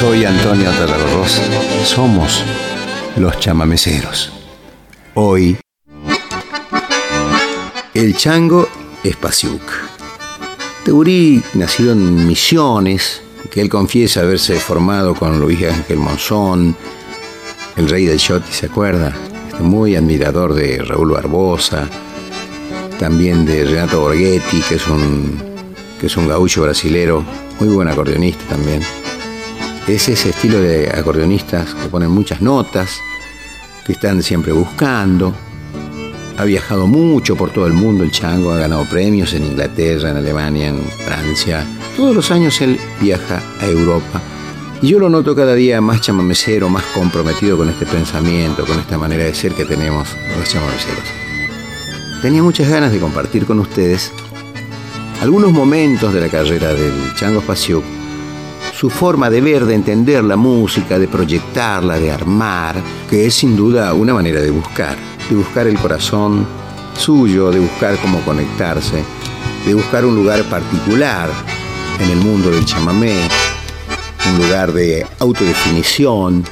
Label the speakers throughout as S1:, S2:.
S1: soy Antonio Tarragorros. Somos los chamameceros. Hoy, el chango Espaciuc. Teurí nacido en Misiones, que él confiesa haberse formado con Luis Ángel Monzón, el rey del Shoti, ¿se acuerda? Este, muy admirador de Raúl Barbosa, también de Renato Borghetti, que es un, que es un gaucho brasilero, muy buen acordeonista también. Es ese estilo de acordeonistas que ponen muchas notas, que están siempre buscando. Ha viajado mucho por todo el mundo el chango, ha ganado premios en Inglaterra, en Alemania, en Francia. Todos los años él viaja a Europa y yo lo noto cada día más chamamecero, más comprometido con este pensamiento, con esta manera de ser que tenemos los chamameceros. Tenía muchas ganas de compartir con ustedes algunos momentos de la carrera del Chango Espacio, su forma de ver, de entender la música, de proyectarla, de armar, que es sin duda una manera de buscar, de buscar el corazón suyo, de buscar cómo conectarse, de buscar un lugar particular en el mundo del chamamé, un lugar de autodefinición.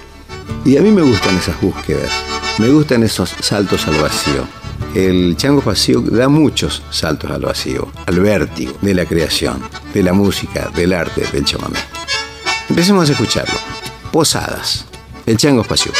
S1: Y a mí me gustan esas búsquedas, me gustan esos saltos al vacío. El chango vacío da muchos saltos al vacío, al vértigo de la creación, de la música, del arte, del chamamé. Empecemos a escucharlo. Posadas, el chango espacio.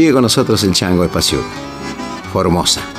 S1: Sigue con nosotros el Chango Espacio. Formosa.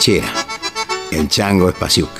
S1: Ranchera, el chango Espasiuk. Los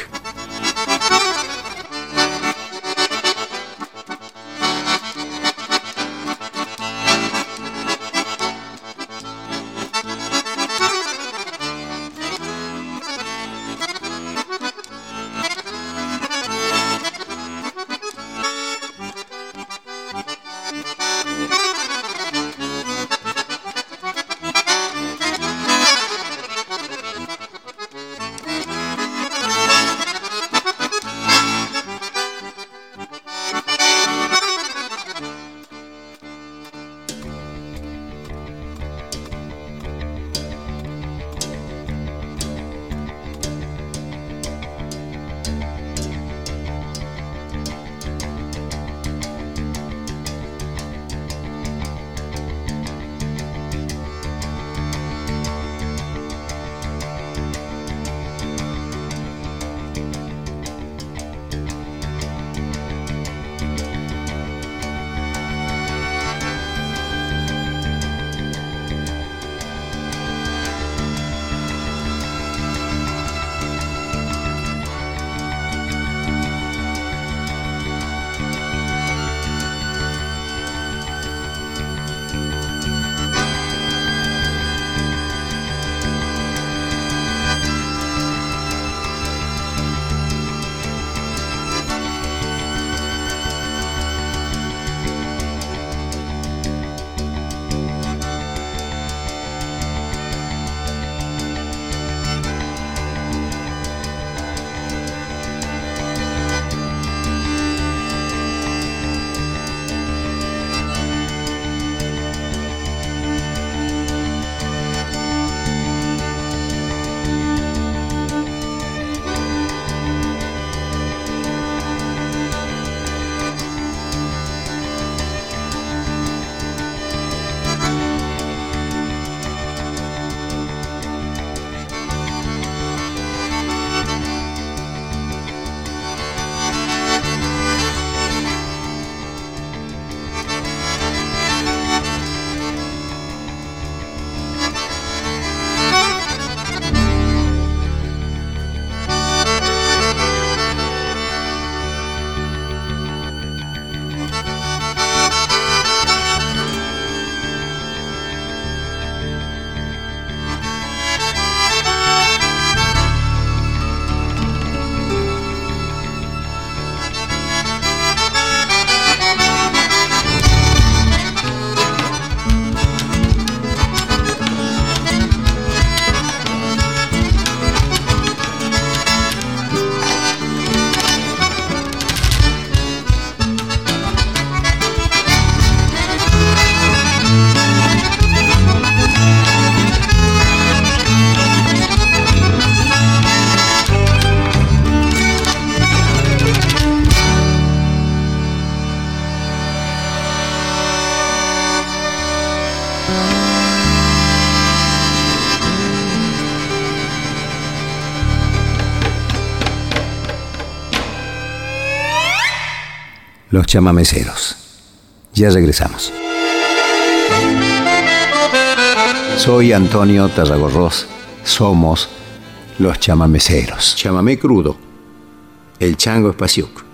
S1: chamameceros. Ya regresamos. Soy Antonio Tarragorros. Somos los chamameceros. Chamamé crudo. El chango espaciuc.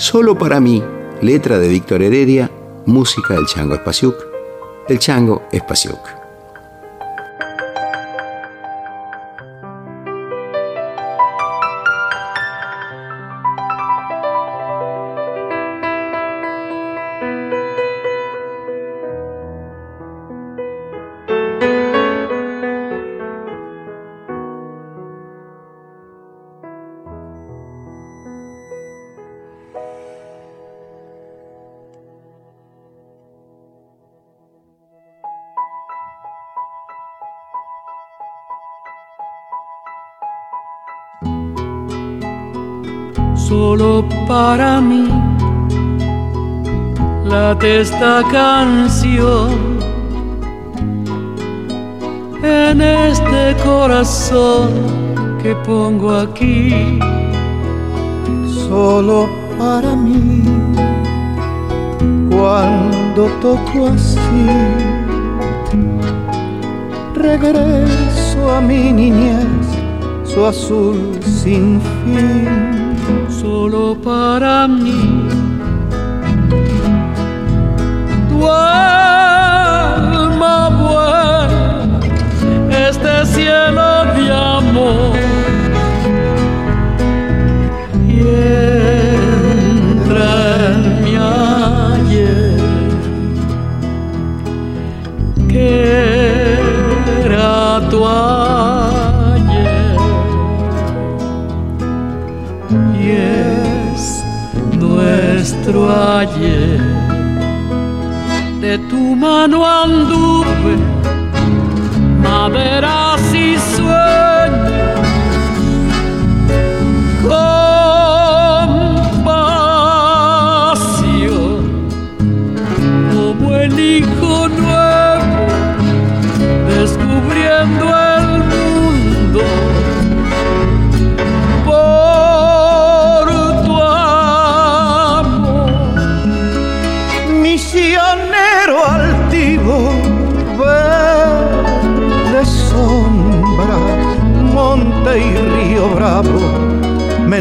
S1: Solo para mí, letra de Víctor Heredia, música del Chango Espasiuk. El Chango Espasiuk.
S2: Esta canción en este corazón que pongo aquí.
S3: Solo para mí, cuando toco así, regreso a mi niñez, su azul sin fin
S2: solo para mí. Alma buena, este cielo de amor. Y entra en mi ayer, que era tu ayer. De tu mano anduve, maderas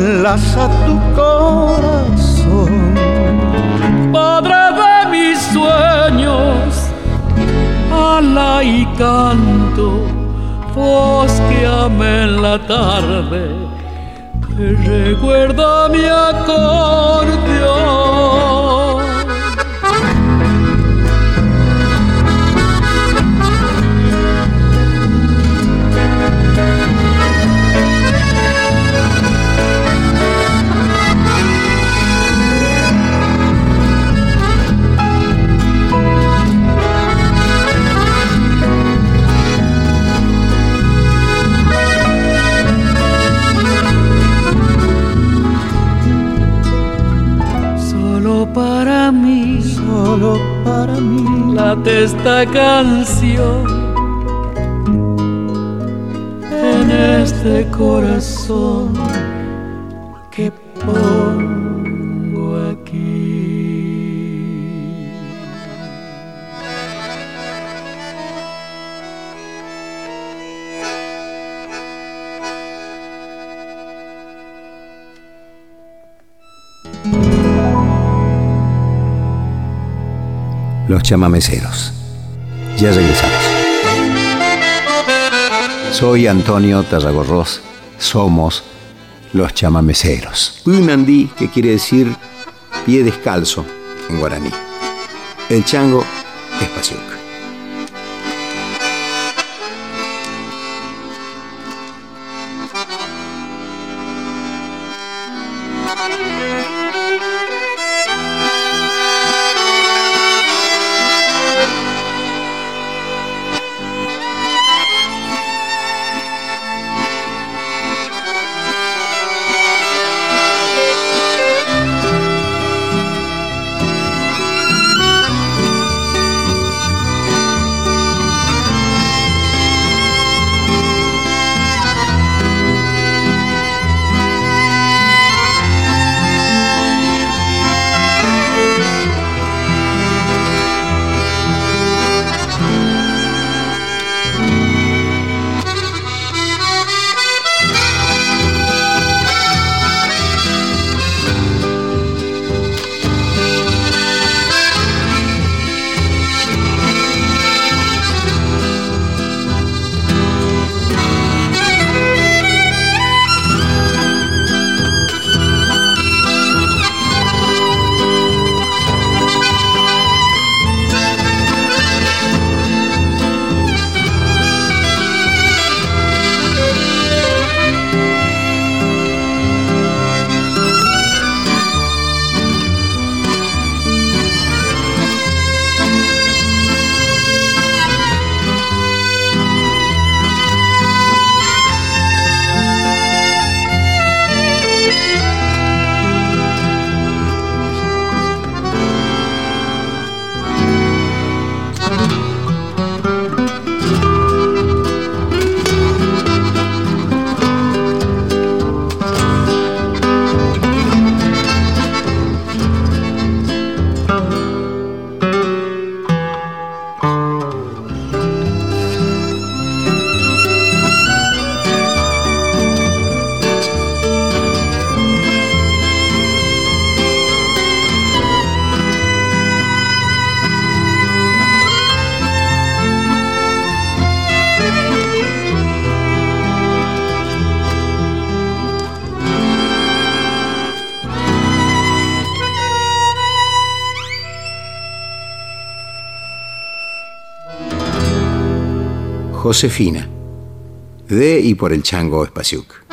S3: enlaza tu corazón.
S2: Padre de mis sueños, ala y canto, voz que amé en la tarde, que recuerda mi acordeón. Late esta canción en este corazón que pongo aquí.
S1: Los chamameceros. Ya regresamos. Soy Antonio Tarragorros. Somos los chamameceros. Unandí, que quiere decir pie descalzo en guaraní. El chango es pasiuca. Josefina, de y por el chango Spasiuk.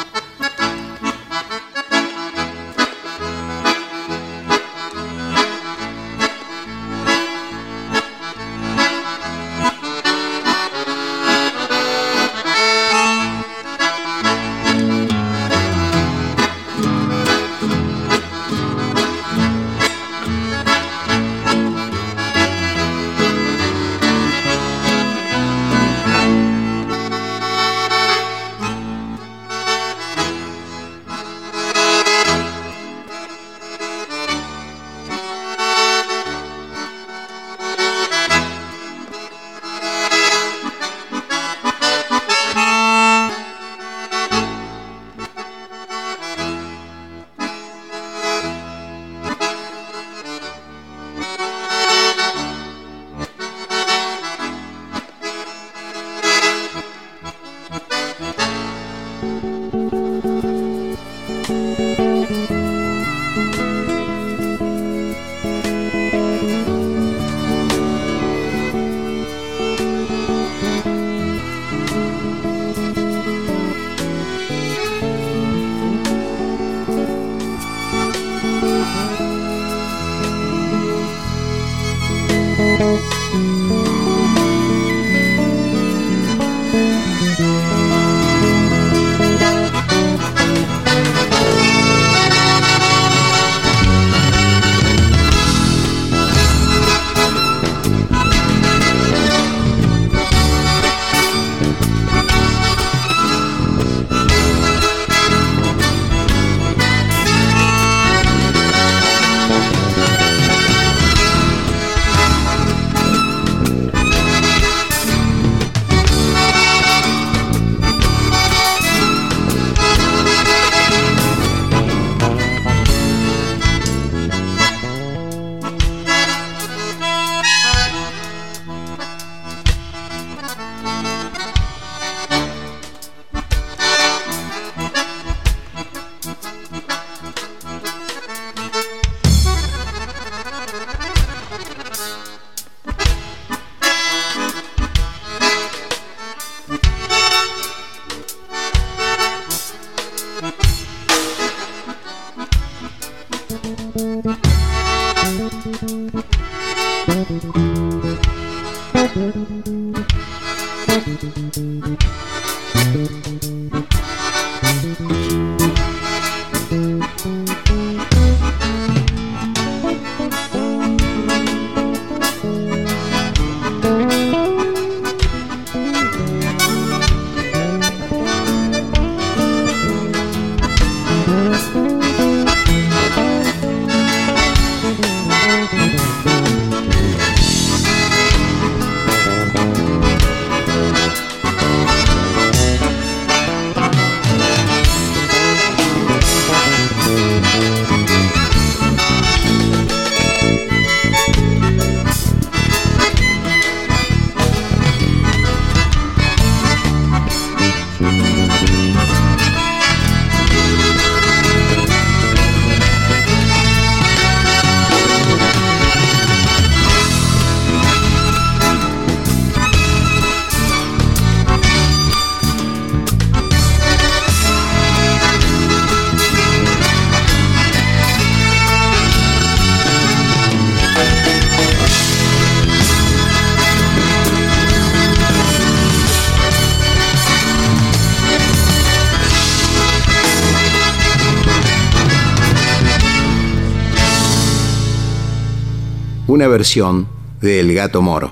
S1: Una versión de El Gato Moro,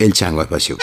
S1: El Chango Espacio.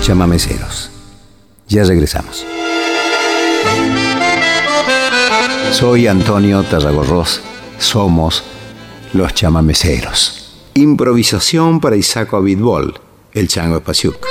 S1: Chamameceros. Ya regresamos. Soy Antonio Tarragorros. Somos los chamameceros. Improvisación para Isaac Abitbol, el chango espaciuc.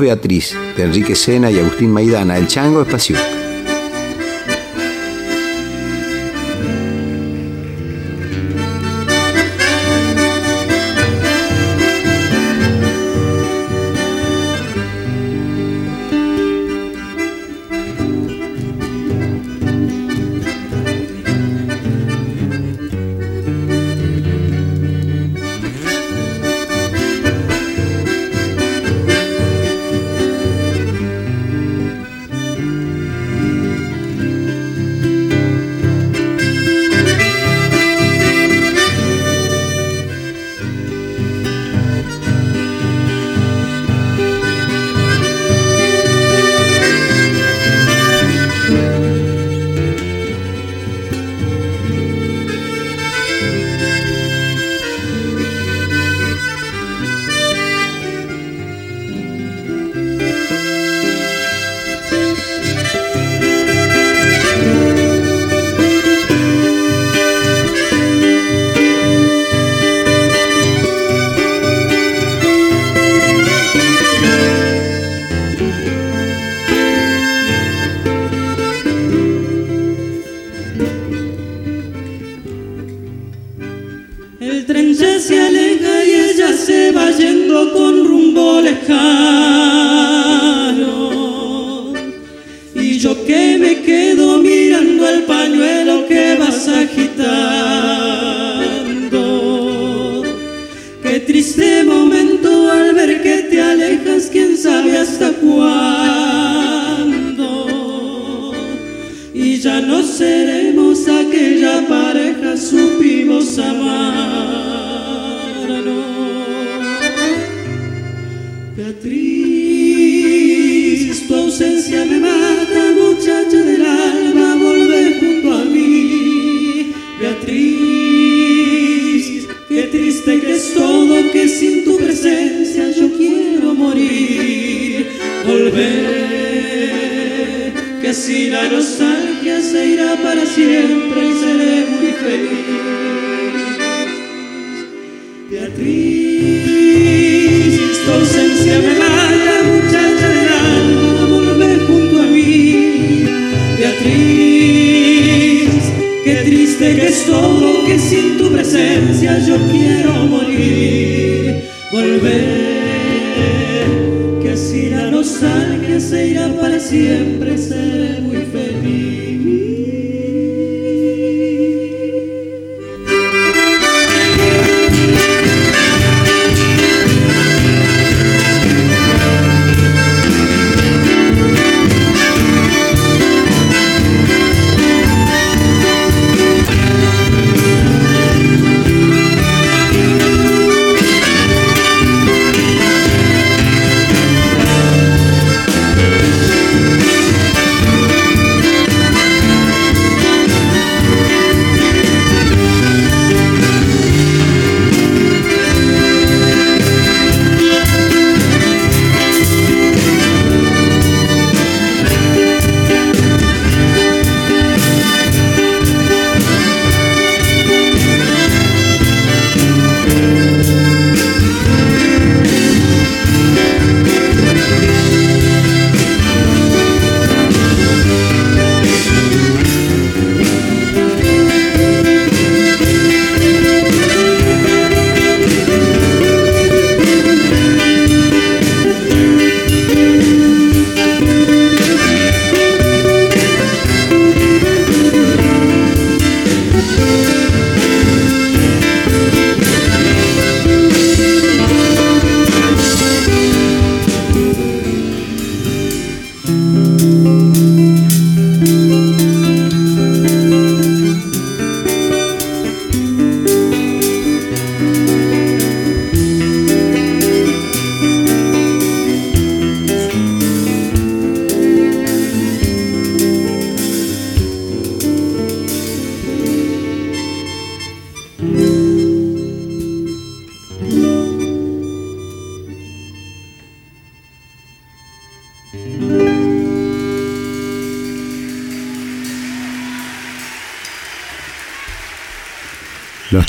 S4: Beatriz, de Enrique Sena y Agustín Maidana, El Chango Espacio.
S1: Los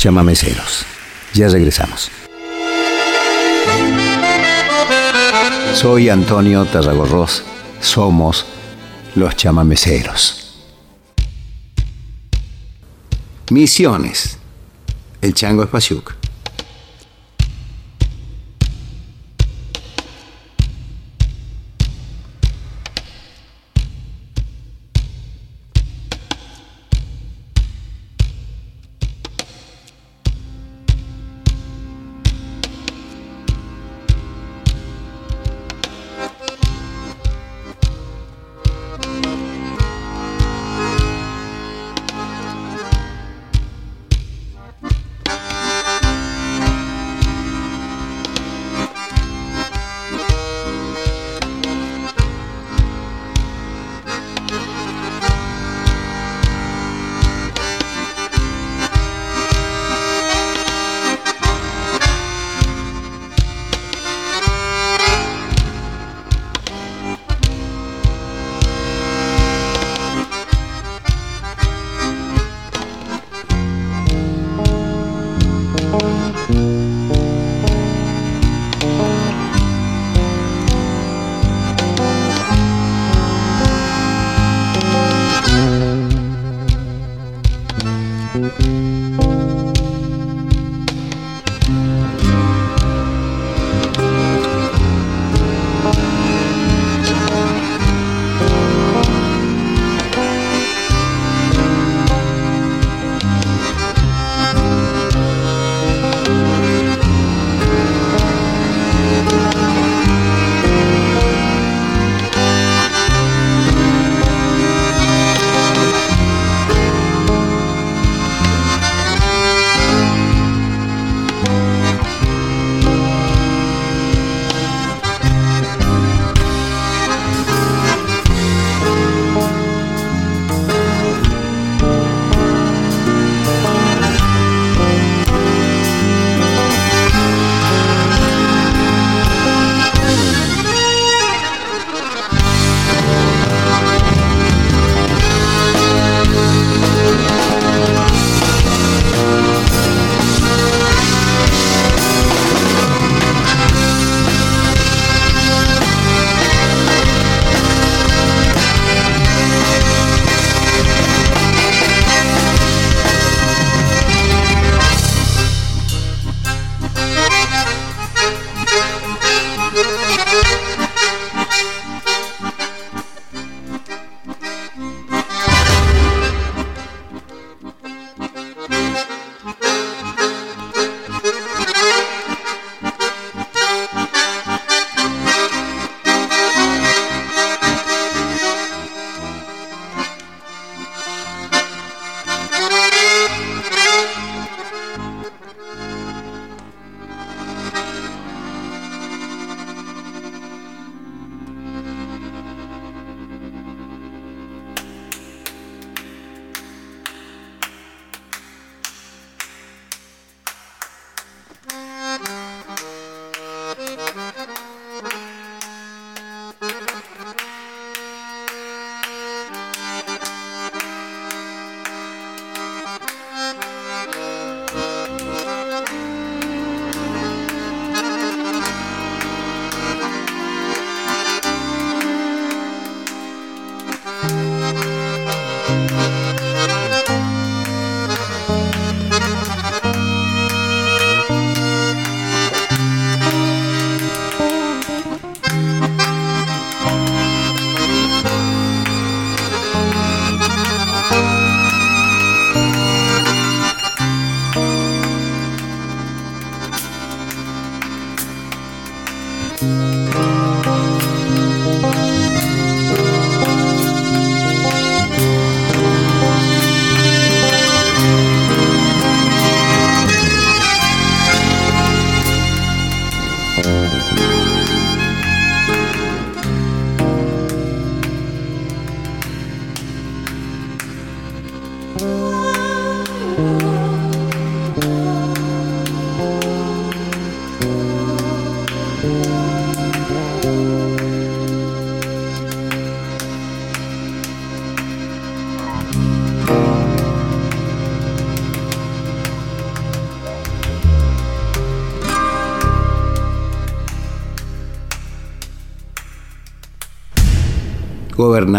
S1: chamameceros. Ya regresamos. Soy Antonio Tarragorros. Somos los chamameceros. Misiones. El chango Espaciuc.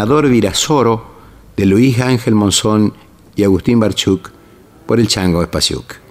S1: Gobernador Virasoro de Luis Ángel Monzón y Agustín Barchuk por el Chango Espasiuk.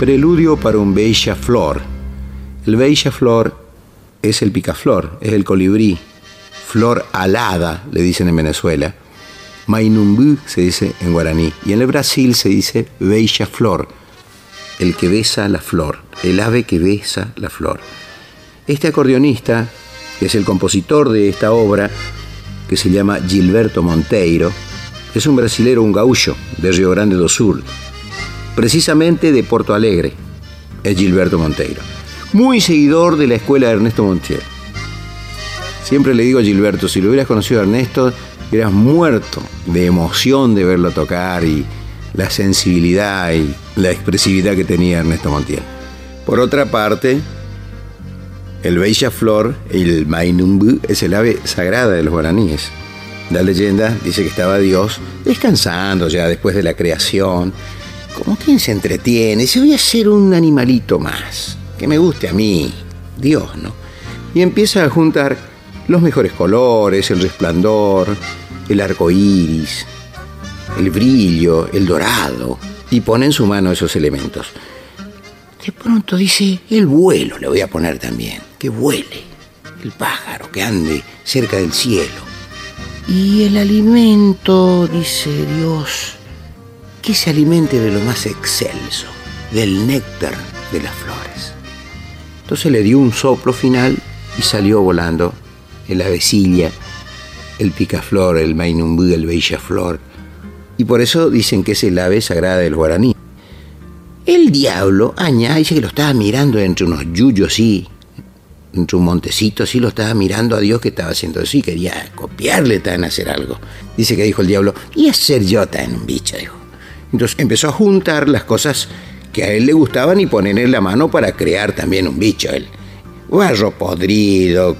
S1: Preludio para un Bella Flor. El Bella Flor es el picaflor, es el colibrí. Flor alada, le dicen en Venezuela. Mainumbu se dice en guaraní. Y en el Brasil se dice Bella Flor, el que besa la flor, el ave que besa la flor. Este acordeonista, que es el compositor de esta obra, que se llama Gilberto Monteiro, es un brasilero, un gaúcho de Río Grande do Sul precisamente de Porto Alegre, es Gilberto Monteiro. Muy seguidor de la escuela de Ernesto Montiel. Siempre le digo a Gilberto, si lo hubieras conocido a Ernesto, hubieras muerto de emoción de verlo tocar y la sensibilidad y la expresividad que tenía Ernesto Montiel. Por otra parte, el Bella Flor, el Mainumbu, es el ave sagrada de los guaraníes. La leyenda dice que estaba Dios descansando ya después de la creación como quien se entretiene, si voy a ser un animalito más, que me guste a mí, Dios, ¿no? Y empieza a juntar los mejores colores, el resplandor, el arco iris, el brillo, el dorado, y pone en su mano esos elementos. De pronto dice, el vuelo le voy a poner también, que vuele, el pájaro que ande cerca del cielo. Y el alimento, dice Dios, que se alimente de lo más excelso, del néctar de las flores. Entonces le dio un soplo final y salió volando el avecilla, el picaflor, el mainumbú, el flor. Y por eso dicen que es el ave sagrada del guaraní. El diablo, Aña, dice que lo estaba mirando entre unos yuyos, sí, entre un montecito, sí, lo estaba mirando a Dios que estaba haciendo así, quería copiarle tan hacer algo. Dice que dijo el diablo, y hacer yo tan un bicho, dijo. Entonces empezó a juntar las cosas que a él le gustaban y ponerle la mano para crear también un bicho. Él. Barro podrido,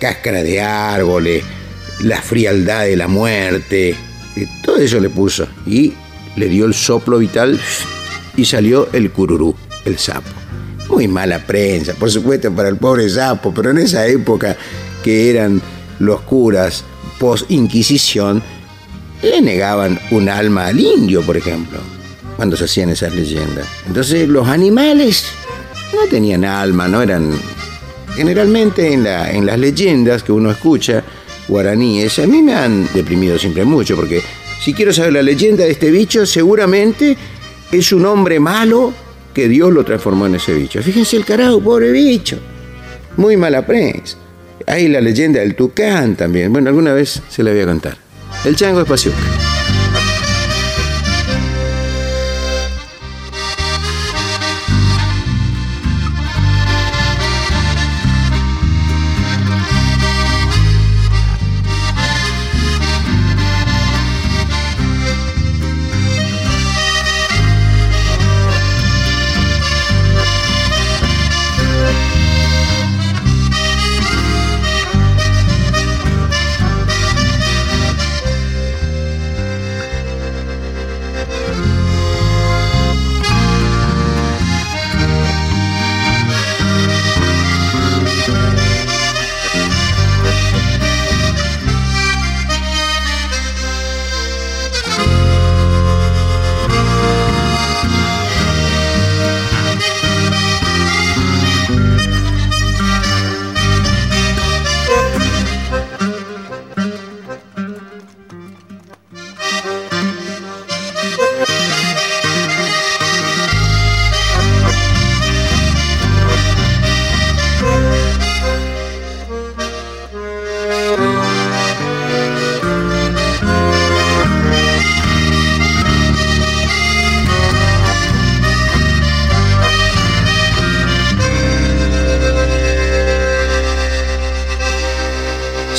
S1: cáscara de árboles, la frialdad de la muerte, todo eso le puso. Y le dio el soplo vital y salió el cururú, el sapo. Muy mala prensa, por supuesto, para el pobre sapo, pero en esa época que eran los curas post-Inquisición le negaban un alma al indio, por ejemplo, cuando se hacían esas leyendas. Entonces los animales no tenían alma, no eran... Generalmente en, la, en las leyendas que uno escucha, guaraníes, a mí me han deprimido siempre mucho, porque si quiero saber la leyenda de este bicho, seguramente es un hombre malo que Dios lo transformó en ese bicho. Fíjense el carajo, pobre bicho. Muy mala prensa. Hay la leyenda del tucán también. Bueno, alguna vez se la voy a contar. El chango espacio.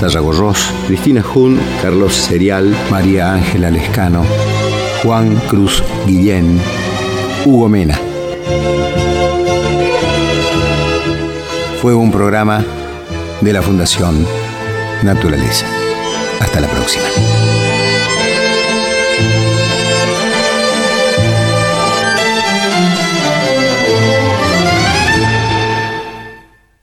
S1: Tarragorros, Cristina Jun, Carlos Serial, María Ángela Lescano, Juan Cruz Guillén, Hugo Mena. Fue un programa de la Fundación Naturaleza. Hasta la próxima.